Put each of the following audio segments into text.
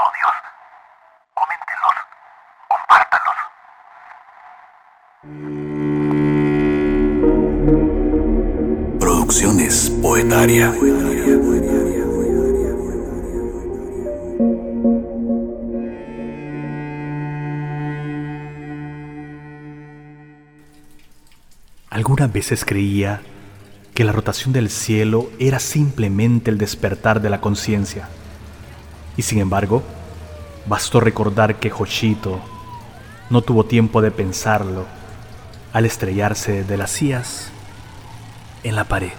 episodios. Coméntenlos, compártanlos. Producciones Poetaria. Algunas veces creía que la rotación del cielo era simplemente el despertar de la conciencia. Y sin embargo, bastó recordar que Hoshito no tuvo tiempo de pensarlo al estrellarse de las sillas en la pared.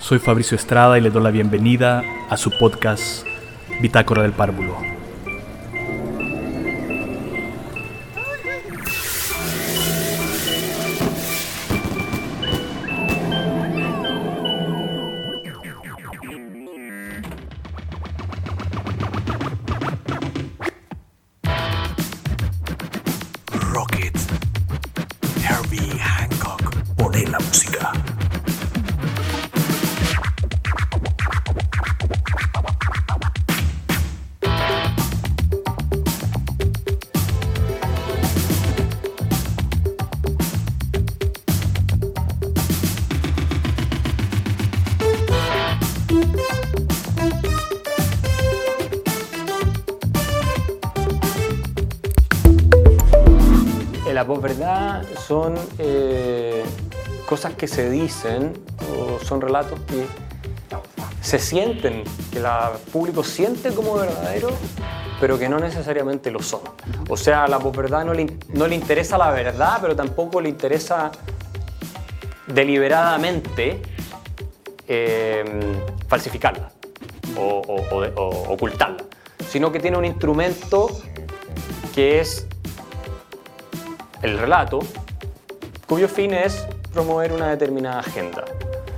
Soy Fabricio Estrada y le doy la bienvenida a su podcast Bitácora del Párvulo. Son eh, cosas que se dicen o son relatos que se sienten, que el público siente como verdadero, pero que no necesariamente lo son. O sea, la posverdad no le, no le interesa la verdad, pero tampoco le interesa deliberadamente eh, falsificarla o ocultarla, sino que tiene un instrumento que es el relato, cuyo fin es promover una determinada agenda.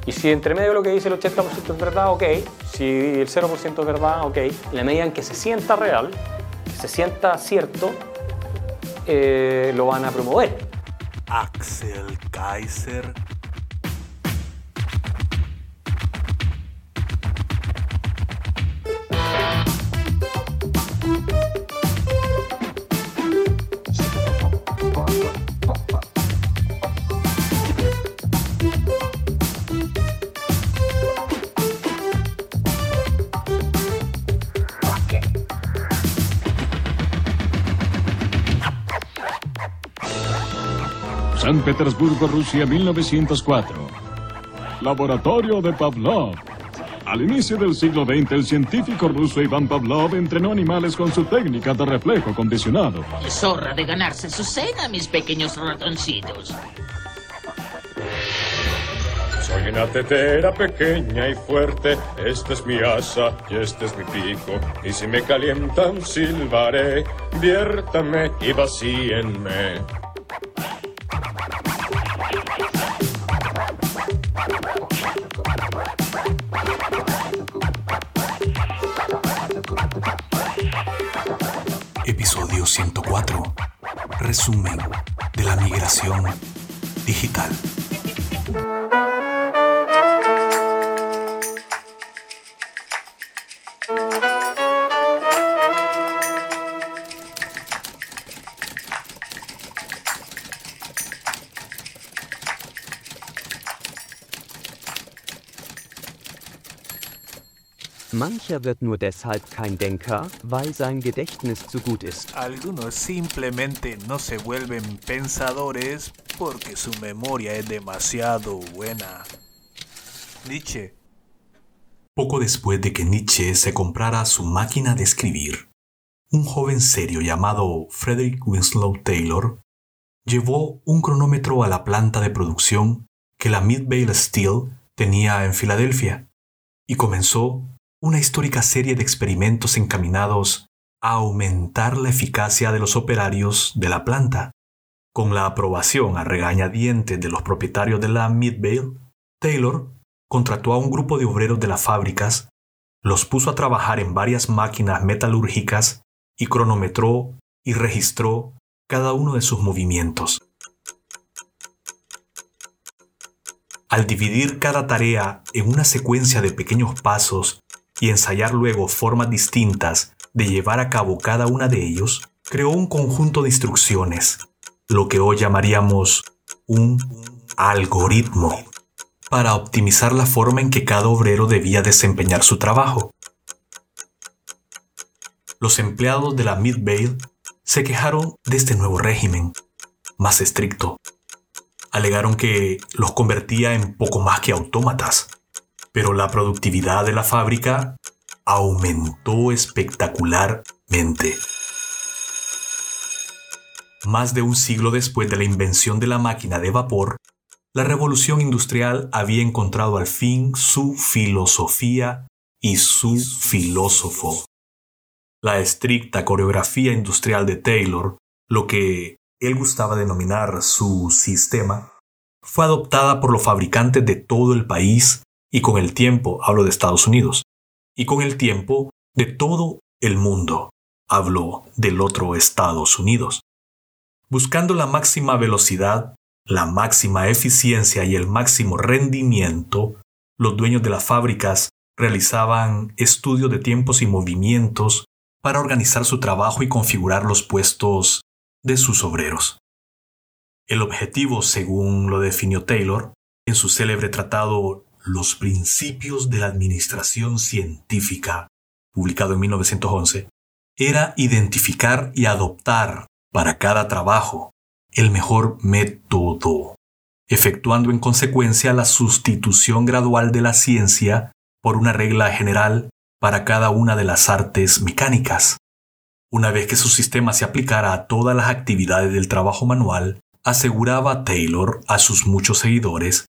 Y si entre medio lo que dice el 80% es verdad, ok. Si el 0% es verdad, ok. En la medida en que se sienta real, que se sienta cierto, eh, lo van a promover. Axel Kaiser. Petersburgo, Rusia, 1904. Laboratorio de Pavlov. Al inicio del siglo XX, el científico ruso Iván Pavlov entrenó animales con su técnica de reflejo condicionado. Es hora de ganarse su cena, mis pequeños ratoncitos. Soy una tetera pequeña y fuerte, esta es mi asa y este es mi pico. Y si me calientan, silbaré, viértame y vacíenme. 104. Resumen de la migración digital. Mancher wird nur deshalb kein Denker, weil sein Gedächtnis zu gut ist. Algunos simplemente no se vuelven pensadores porque su memoria es demasiado buena. Nietzsche. Poco después de que Nietzsche se comprara su máquina de escribir, un joven serio llamado Frederick Winslow Taylor llevó un cronómetro a la planta de producción que la Midvale Steel tenía en Filadelfia y comenzó una histórica serie de experimentos encaminados a aumentar la eficacia de los operarios de la planta. Con la aprobación a regañadientes de los propietarios de la Midvale, Taylor contrató a un grupo de obreros de las fábricas, los puso a trabajar en varias máquinas metalúrgicas y cronometró y registró cada uno de sus movimientos. Al dividir cada tarea en una secuencia de pequeños pasos y ensayar luego formas distintas de llevar a cabo cada una de ellos, creó un conjunto de instrucciones, lo que hoy llamaríamos un algoritmo, para optimizar la forma en que cada obrero debía desempeñar su trabajo. Los empleados de la Midvale se quejaron de este nuevo régimen, más estricto. Alegaron que los convertía en poco más que autómatas, pero la productividad de la fábrica aumentó espectacularmente. Más de un siglo después de la invención de la máquina de vapor, la revolución industrial había encontrado al fin su filosofía y su filósofo. La estricta coreografía industrial de Taylor, lo que él gustaba denominar su sistema, fue adoptada por los fabricantes de todo el país y con el tiempo, hablo de Estados Unidos, y con el tiempo de todo el mundo, hablo del otro Estados Unidos. Buscando la máxima velocidad, la máxima eficiencia y el máximo rendimiento, los dueños de las fábricas realizaban estudios de tiempos y movimientos para organizar su trabajo y configurar los puestos de sus obreros. El objetivo, según lo definió Taylor en su célebre tratado Los principios de la administración científica, publicado en 1911, era identificar y adoptar para cada trabajo el mejor método, efectuando en consecuencia la sustitución gradual de la ciencia por una regla general para cada una de las artes mecánicas. Una vez que su sistema se aplicara a todas las actividades del trabajo manual, aseguraba Taylor a sus muchos seguidores,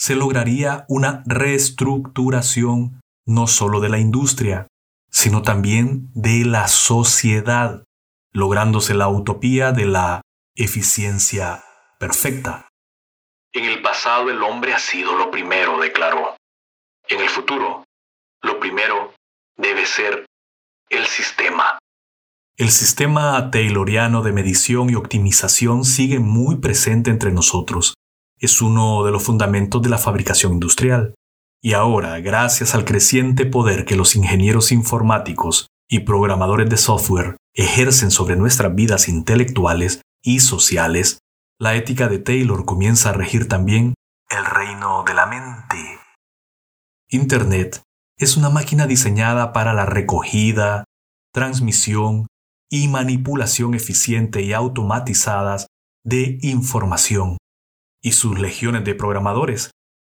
se lograría una reestructuración no solo de la industria, sino también de la sociedad, lográndose la utopía de la eficiencia perfecta. En el pasado el hombre ha sido lo primero, declaró. En el futuro, lo primero debe ser el sistema. El sistema tayloriano de medición y optimización sigue muy presente entre nosotros. Es uno de los fundamentos de la fabricación industrial. Y ahora, gracias al creciente poder que los ingenieros informáticos y programadores de software ejercen sobre nuestras vidas intelectuales y sociales, la ética de Taylor comienza a regir también el reino de la mente. Internet es una máquina diseñada para la recogida, transmisión y manipulación eficiente y automatizadas de información. Y sus legiones de programadores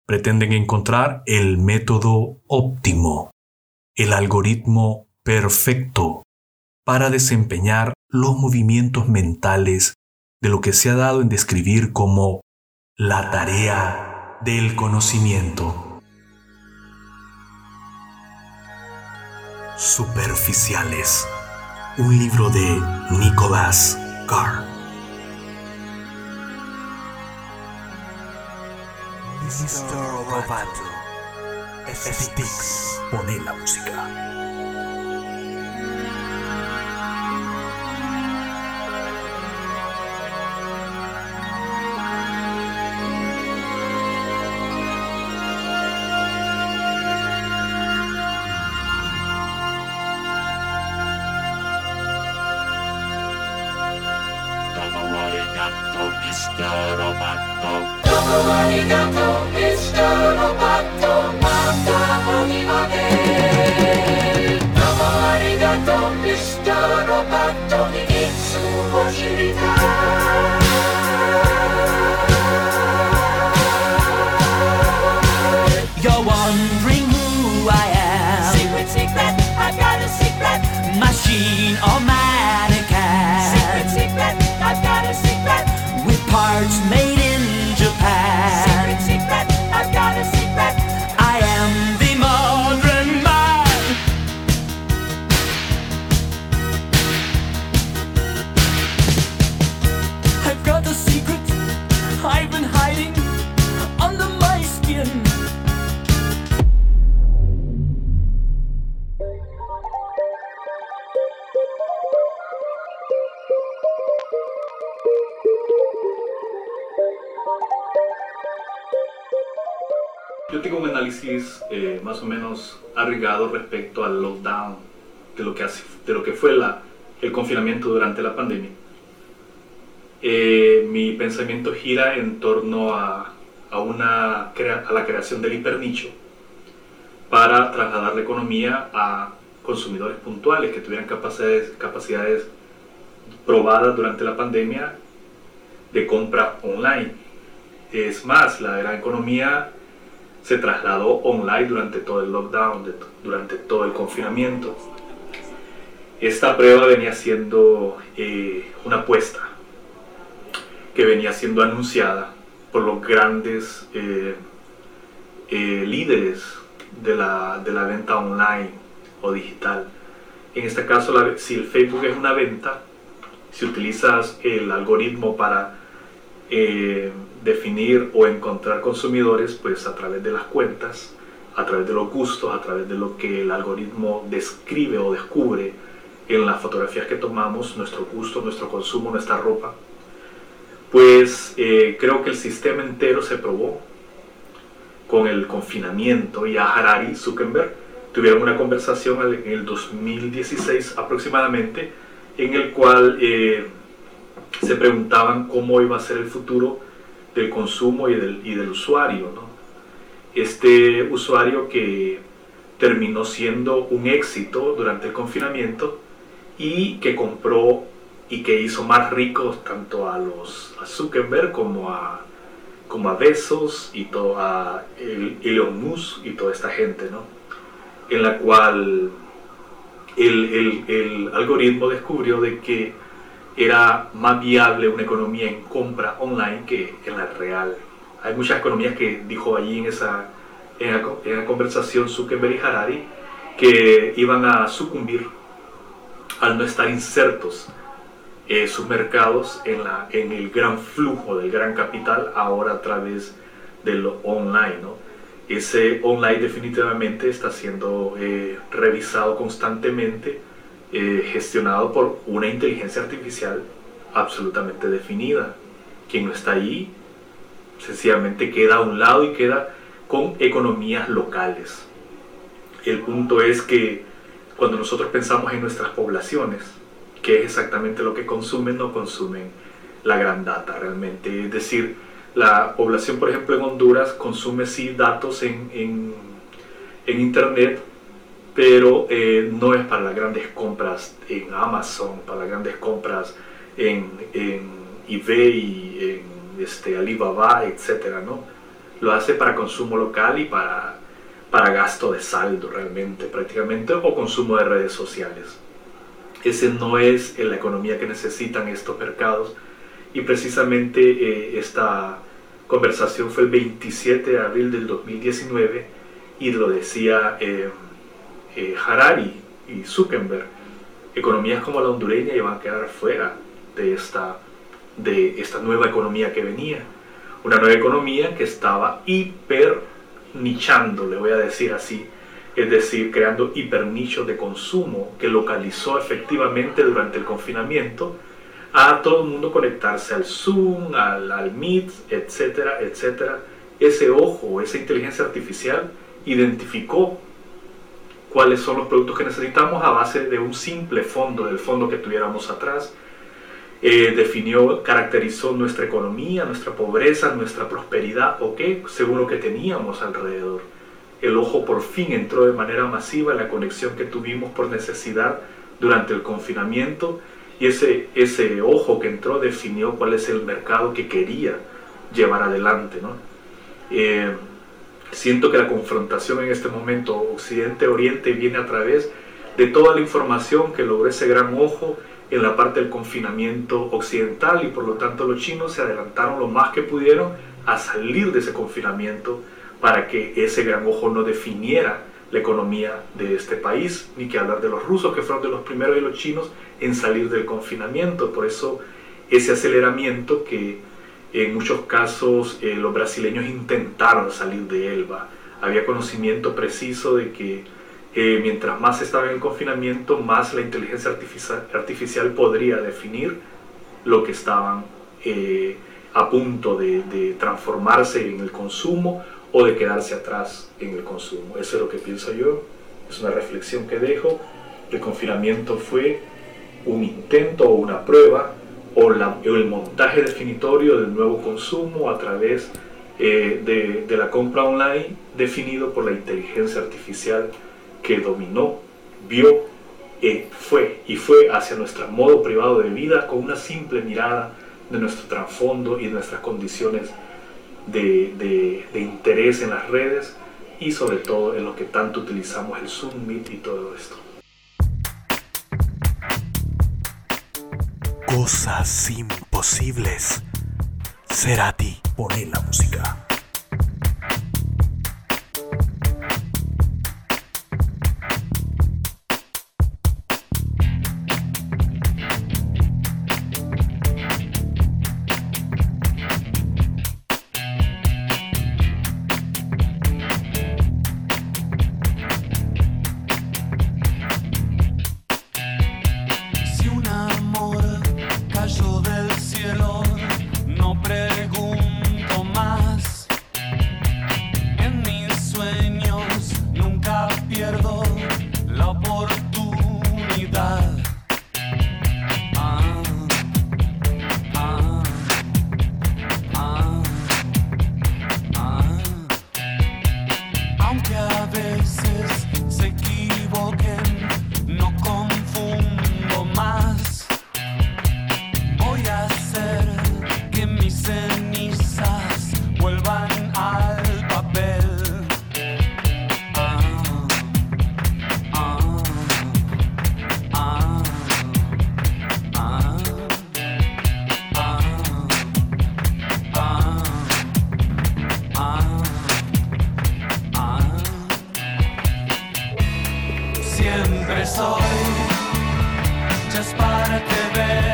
pretenden encontrar el método óptimo, el algoritmo perfecto para desempeñar los movimientos mentales de lo que se ha dado en describir como la tarea del conocimiento. Superficiales un libro de Nicholas Carr. Mr. Roboto. FX. Pone la música. Robert. Arriesgado respecto al lockdown, de lo que, hace, de lo que fue la, el confinamiento durante la pandemia. Eh, mi pensamiento gira en torno a, a, una, a la creación del hipernicho para trasladar la economía a consumidores puntuales que tuvieran capacidades, capacidades probadas durante la pandemia de compra online. Es más, la gran economía se trasladó online durante todo el lockdown, durante todo el confinamiento. Esta prueba venía siendo eh, una apuesta que venía siendo anunciada por los grandes eh, eh, líderes de la, de la, venta online o digital. En este caso, si el Facebook es una venta, si utilizas el algoritmo para definir o encontrar consumidores, pues a través de las cuentas, a través de los gustos, a través de lo que el algoritmo describe o descubre en las fotografías que tomamos, nuestro gusto, nuestro consumo, nuestra ropa, pues eh, creo que el sistema entero se probó con el confinamiento y a Harari Zuckerberg. Tuvieron una conversación en el 2016 aproximadamente en el cual eh, se preguntaban cómo iba a ser el futuro del consumo y del, y del usuario. Este usuario que terminó siendo un éxito durante el confinamiento y que compró y que hizo más ricos tanto a los a Zuckerberg como a como a Bezos y todo a Elon Musk y toda esta gente, ¿no? En la cual el, el, el algoritmo descubrió de que era más viable una economía en compra online que en la real. Hay muchas economías que dijo allí en esa, en la, conversación Zuckerberg y Harari que iban a sucumbir al no estar insertos eh, sus mercados en, la, en el gran flujo del gran capital ahora a través de lo online. ¿no? Ese online definitivamente está siendo eh, revisado constantemente eh, gestionado por una inteligencia artificial absolutamente definida. Quien no está ahí sencillamente queda a un lado y queda con economías locales. El punto es que cuando nosotros pensamos en nuestras poblaciones, qué es exactamente lo que consumen, no consumen la gran data realmente. Es decir, la población, por ejemplo, en Honduras consume sí datos en, en Internet, pero eh, no es para las grandes compras en Amazon, para las grandes compras en, en eBay, en este, Alibaba, etc. ¿no? Lo hace para consumo local y para, para gasto de saldo realmente, prácticamente, o consumo de redes sociales. Ese no es la economía que necesitan estos mercados y precisamente eh, esta conversación fue el 27 de abril del 2019 y lo decía... Eh, eh, Harari y Zuckerberg, economías como la hondureña iban a quedar fuera de esta, de esta nueva economía que venía. Una nueva economía que estaba hiper nichando, le voy a decir así, es decir, creando hiper nichos de consumo que localizó efectivamente durante el confinamiento a todo el mundo conectarse al Zoom, al, al Meet, etcétera, etcétera. Ese ojo, esa inteligencia artificial identificó cuáles son los productos que necesitamos a base de un simple fondo, del fondo que tuviéramos atrás. Eh, definió, caracterizó nuestra economía, nuestra pobreza, nuestra prosperidad, o qué, según lo que teníamos alrededor. El ojo por fin entró de manera masiva en la conexión que tuvimos por necesidad durante el confinamiento y ese, ese ojo que entró definió cuál es el mercado que quería llevar adelante. ¿no? Eh, Siento que la confrontación en este momento Occidente-Oriente viene a través de toda la información que logró ese gran ojo en la parte del confinamiento occidental y por lo tanto los chinos se adelantaron lo más que pudieron a salir de ese confinamiento para que ese gran ojo no definiera la economía de este país, ni que hablar de los rusos que fueron de los primeros y los chinos en salir del confinamiento. Por eso ese aceleramiento que en muchos casos eh, los brasileños intentaron salir de Elba. Había conocimiento preciso de que eh, mientras más estaba en confinamiento, más la inteligencia artificial, podría definir lo que estaban eh, a punto de, transformarse en el consumo o de quedarse atrás en el consumo. Eso es lo que pienso yo, es una reflexión que dejo. El confinamiento fue un intento o una prueba o, el montaje definitorio del nuevo consumo a través eh, de, la compra online definido por la inteligencia artificial que dominó, vio, eh, fue y fue hacia nuestro modo privado de vida con una simple mirada de nuestro trasfondo y de nuestras condiciones de, de, interés en las redes y sobre todo en lo que tanto utilizamos el Zoom, Meet y todo esto. Cosas imposibles. ti pone la música. just para te ver.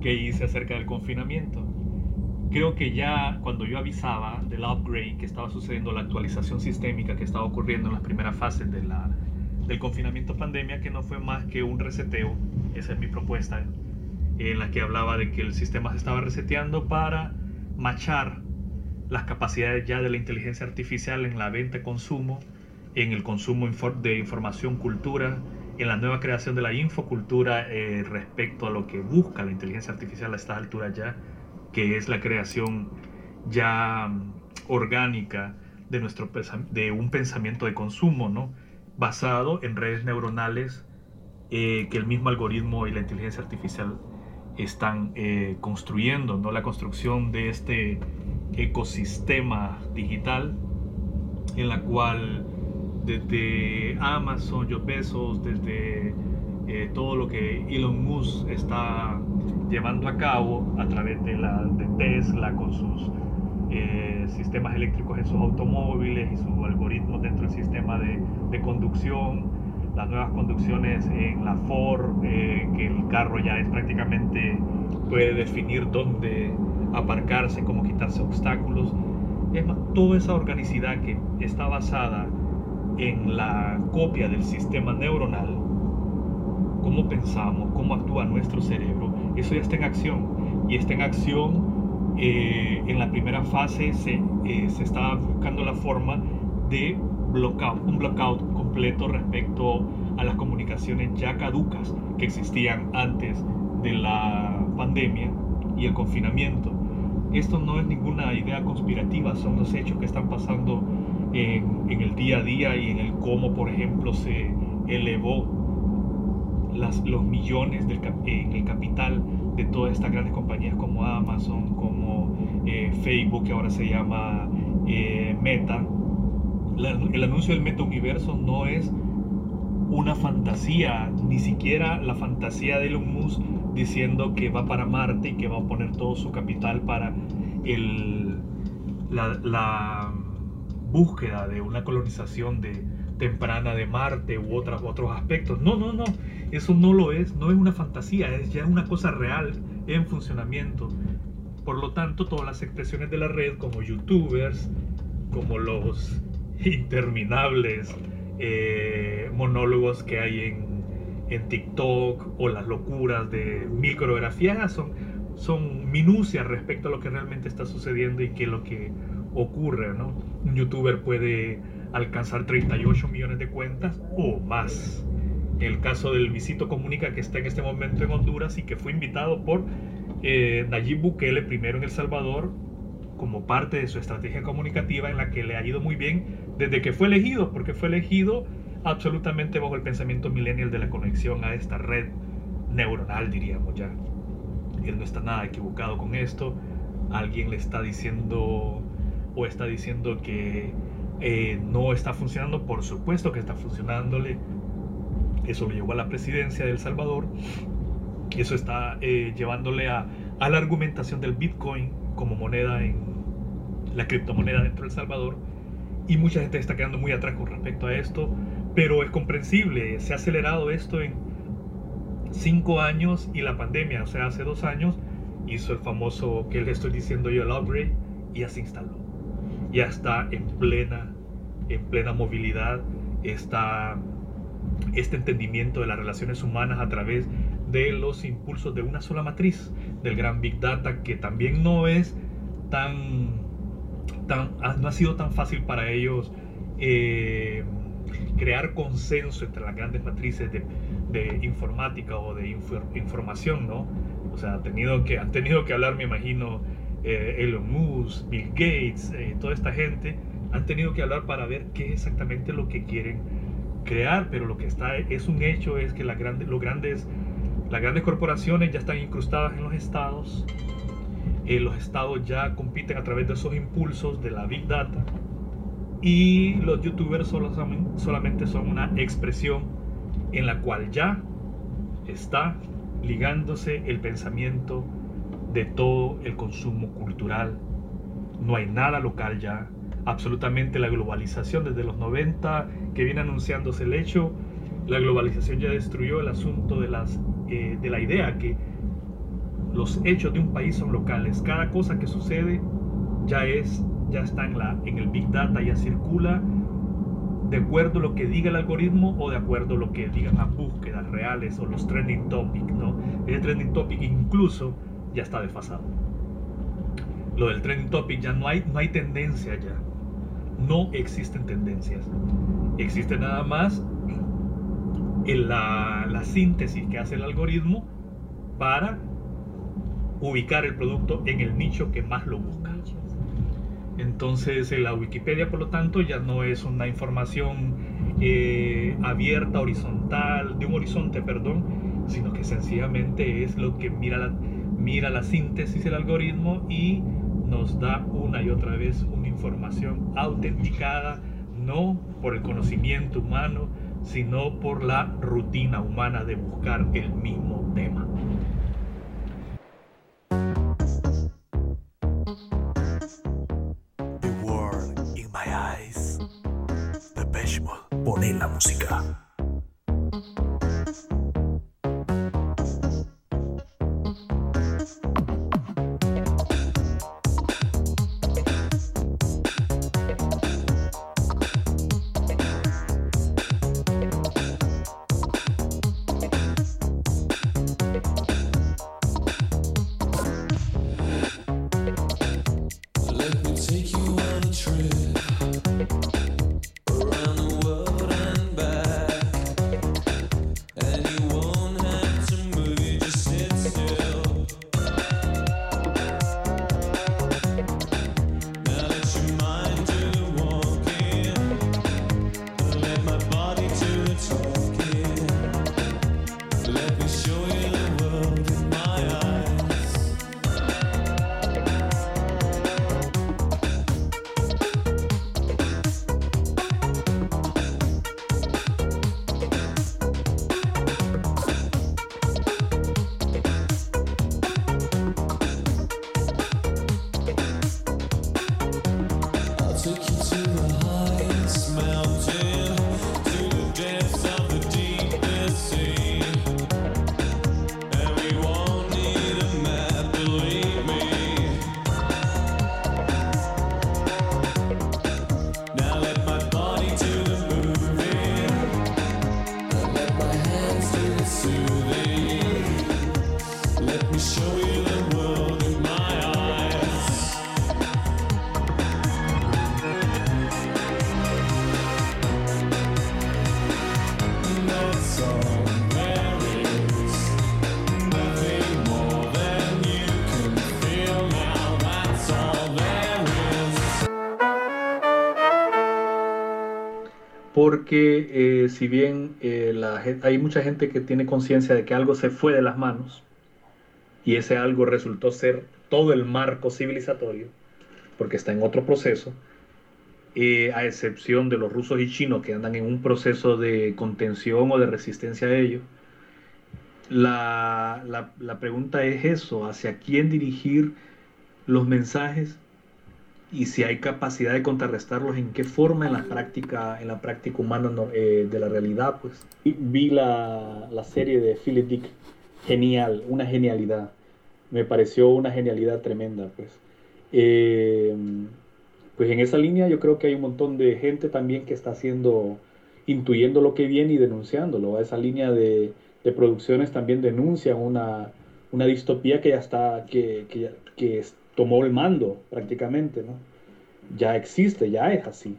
Que hice acerca del confinamiento. Creo que ya cuando yo avisaba del upgrade que estaba sucediendo, la actualización sistémica que estaba ocurriendo en las primeras fases de la, del confinamiento pandemia, que no fue más que un reseteo, esa es mi propuesta, en la que hablaba de que el sistema se estaba reseteando para machar las capacidades ya de la inteligencia artificial en la venta, consumo, en el consumo de información, cultura, en la nueva creación de la infocultura eh, respecto a lo que busca la inteligencia artificial a estas alturas ya, que es la creación ya mm, orgánica de, nuestro, de un pensamiento de consumo, ¿no? basado en redes neuronales eh, que el mismo algoritmo y la inteligencia artificial están eh, construyendo, ¿no? la construcción de este ecosistema digital en la cual desde Amazon, Jeff Bezos, desde eh, todo lo que Elon Musk está llevando a cabo a través de, la, de Tesla con sus eh, sistemas eléctricos en sus automóviles y sus algoritmos dentro del sistema de, de conducción, las nuevas conducciones en la Ford, eh, que el carro ya es prácticamente puede definir dónde aparcarse, cómo quitarse obstáculos. Es más, toda esa organicidad que está basada en la copia del sistema neuronal, cómo pensamos, cómo actúa nuestro cerebro, eso ya está en acción. Y está en acción, eh, en la primera fase se, eh, se estaba buscando la forma de bloquear, un blockout completo respecto a las comunicaciones ya caducas que existían antes de la pandemia y el confinamiento. Esto no es ninguna idea conspirativa, son los hechos que están pasando en, el día a día y en el cómo, por ejemplo, se elevó las, los millones del, en el capital de todas estas grandes compañías como Amazon, como eh, Facebook, que ahora se llama eh, Meta. el anuncio del Meta Universo no es una fantasía, ni siquiera la fantasía de Elon Musk diciendo que va para Marte y que va a poner todo su capital para el, la, la búsqueda de una colonización de, temprana de Marte u otras, otros aspectos. No, no, no, eso no lo es, no es una fantasía, es ya una cosa real en funcionamiento. Por lo tanto, todas las expresiones de la red, como youtubers, como los interminables eh, monólogos que hay en, en, TikTok o las locuras de mil coreografías, son, son minucias respecto a lo que realmente está sucediendo y qué es lo que ocurre. ¿no? Un youtuber puede alcanzar 38 millones de cuentas o más. El caso del Visito Comunica que está en este momento en Honduras y que fue invitado por eh, Nayib Bukele primero en El Salvador como parte de su estrategia comunicativa en la que le ha ido muy bien desde que fue elegido, porque fue elegido absolutamente bajo el pensamiento millennial de la conexión a esta red neuronal, diríamos ya. Él no está nada equivocado con esto. Alguien le está diciendo o está diciendo que eh, no está funcionando, por supuesto que está funcionándole. Eso lo llevó a la presidencia de El Salvador. Eso está eh, llevándole a, a, la argumentación del Bitcoin como moneda en la criptomoneda dentro de El Salvador. Y mucha gente está quedando muy atrás con respecto a esto, pero es comprensible. Se ha acelerado esto en cinco años y la pandemia, o sea, hace dos años, hizo el famoso que le estoy diciendo yo, el upgrade, y ya se instaló ya está en plena, en plena movilidad, está este entendimiento de las relaciones humanas a través de los impulsos de una sola matriz del gran Big Data que también no es tan, tan no ha sido tan fácil para ellos eh, crear consenso entre las grandes matrices de, de informática o de información, ¿no? O sea, han tenido que, han tenido que hablar, me imagino, eh, Elon Musk, Bill Gates, eh, toda esta gente, han tenido que hablar para ver qué es exactamente lo que quieren crear, pero lo que está es un hecho es que las grandes, los grandes, las grandes corporaciones ya están incrustadas en los estados, eh, los estados ya compiten a través de esos impulsos de la Big Data. Y los youtubers solamente son una expresión en la cual ya está ligándose el pensamiento de todo el consumo cultural. No hay nada local ya. Absolutamente la globalización desde los 90 que viene anunciándose el hecho, la globalización ya destruyó el asunto de, las, eh, de la idea que los hechos de un país son locales. Cada cosa que sucede ya es, ya está en, la, en el Big Data, ya circula de acuerdo a lo que diga el algoritmo o de acuerdo a lo que digan las búsquedas reales o los trending topics, ¿no? El trending topic incluso ya está desfasado. Lo del trending topic ya no hay, no hay tendencia ya. No existen tendencias. Existe nada más la, la síntesis que hace el algoritmo para ubicar el producto en el nicho que más lo busca. Entonces la Wikipedia, por lo tanto, ya no es una información eh, abierta, horizontal, de un horizonte, perdón, sino que sencillamente es lo que mira la, mira la síntesis del algoritmo y nos da una y otra vez una información autenticada, no por el conocimiento humano, sino por la rutina humana de buscar el mismo tema. The world in my eyes. The la música. Porque eh, si bien eh, hay mucha gente que tiene conciencia de que algo se fue de las manos y ese algo resultó ser todo el marco civilizatorio, porque está en otro proceso, eh, a excepción de los rusos y chinos que andan en un proceso de contención o de resistencia a ello, la, la pregunta es eso, ¿hacia quién dirigir los mensajes y si hay capacidad de contrarrestarlos, en qué forma en la práctica, en la práctica humana eh, de la realidad, pues. Vi la, la, serie de Philip Dick, genial, una genialidad. Me pareció una genialidad tremenda, pues. Eh, pues en esa línea yo creo que hay un montón de gente también que está haciendo, intuyendo lo que viene y denunciándolo. Esa línea de, de producciones también denuncian una, una distopía que ya está, que, que, que, tomó el mando prácticamente, ¿no? Ya existe, ya es así.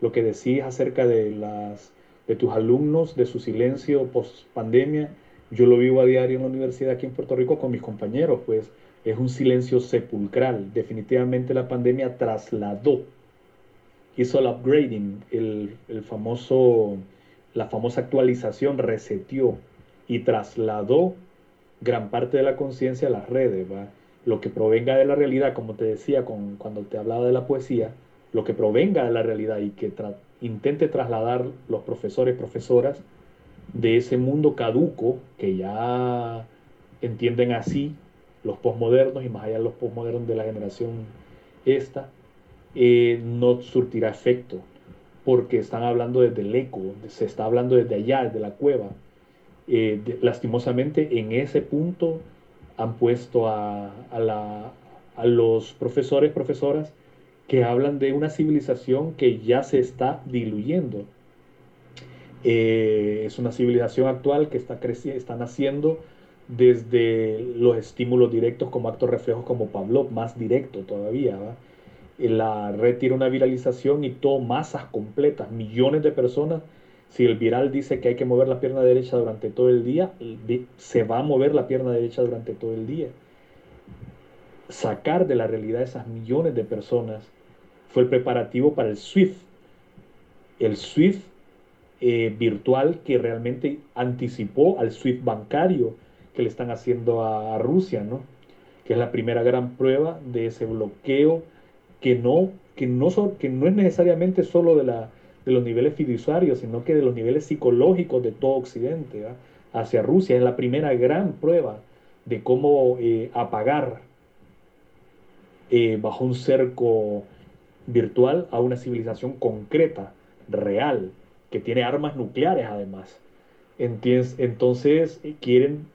Lo que decís acerca de, las, de tus alumnos, de su silencio post pandemia, yo lo vivo a diario en la universidad aquí en Puerto Rico con mis compañeros, pues es un silencio sepulcral. Definitivamente la pandemia trasladó, hizo el upgrading, el, el famoso, la famosa actualización, reseteó y trasladó gran parte de la conciencia a las redes, ¿va? Lo que provenga de la realidad, como te decía con, cuando te hablaba de la poesía, lo que provenga de la realidad y que intente trasladar los profesores, profesoras de ese mundo caduco que ya entienden así los posmodernos y más allá los posmodernos de la generación esta, eh, no surtirá efecto, porque están hablando desde el eco, se está hablando desde allá, desde la cueva. Eh, lastimosamente, en ese punto han puesto a, los profesores, profesoras, que hablan de una civilización que ya se está diluyendo. Eh, es una civilización actual que está está naciendo desde los estímulos directos como actos reflejos como Pavlov, más directo todavía. La red tiene una viralización y todo masas completas, millones de personas si el viral dice que hay que mover la pierna derecha durante todo el día, se va a mover la pierna derecha durante todo el día. Sacar de la realidad a esas millones de personas fue el preparativo para el SWIFT. El SWIFT eh, virtual que realmente anticipó al SWIFT bancario que le están haciendo a, Rusia, ¿no? Que es la primera gran prueba de ese bloqueo que no, que no, que no es necesariamente solo de la de los niveles fiduciarios, sino que de los niveles psicológicos de todo Occidente hacia Rusia. Es la primera gran prueba de cómo eh, apagar eh, bajo un cerco virtual a una civilización concreta, real, que tiene armas nucleares además. Entonces, eh, quieren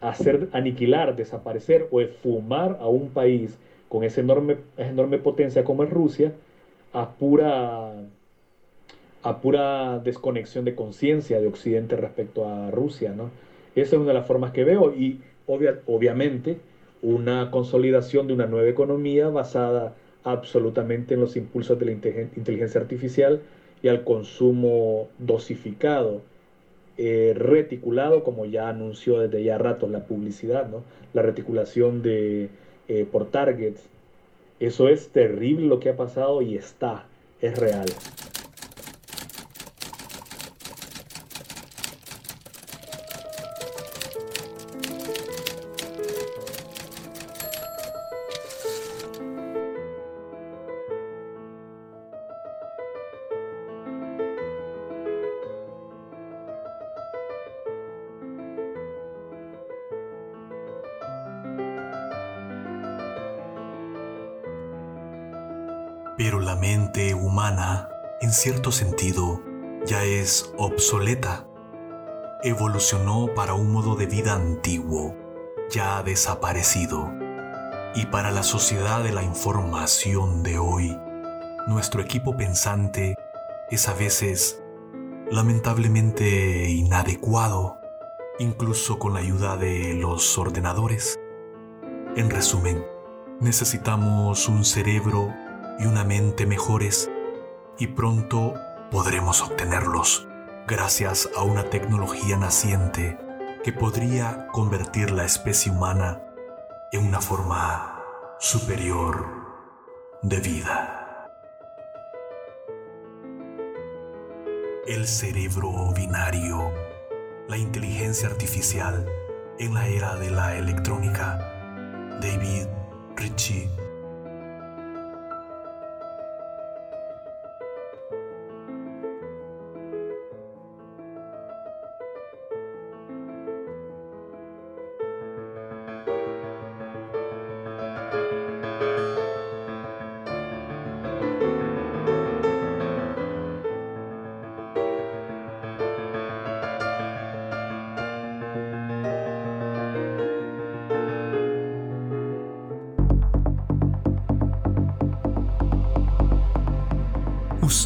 hacer aniquilar, desaparecer o esfumar a un país con esa enorme, esa enorme potencia como es Rusia, a pura, a pura desconexión de conciencia de Occidente respecto a Rusia. ¿no? Esa es una de las formas que veo y obviamente una consolidación de una nueva economía basada absolutamente en los impulsos de la inteligencia artificial y al consumo dosificado, eh, reticulado, como ya anunció desde ya rato la publicidad, ¿no? la reticulación de, eh, por targets, eso es terrible lo que ha pasado y está, es real. Cierto sentido, ya es obsoleta. Evolucionó para un modo de vida antiguo, ya desaparecido. Y para la sociedad de la información de hoy, nuestro equipo pensante es a veces lamentablemente inadecuado, incluso con la ayuda de los ordenadores. En resumen, necesitamos un cerebro y una mente mejores y pronto podremos obtenerlos gracias a una tecnología naciente que podría convertir la especie humana en una forma superior de vida. El cerebro binario, la inteligencia artificial en la era de la electrónica. David Ritchie.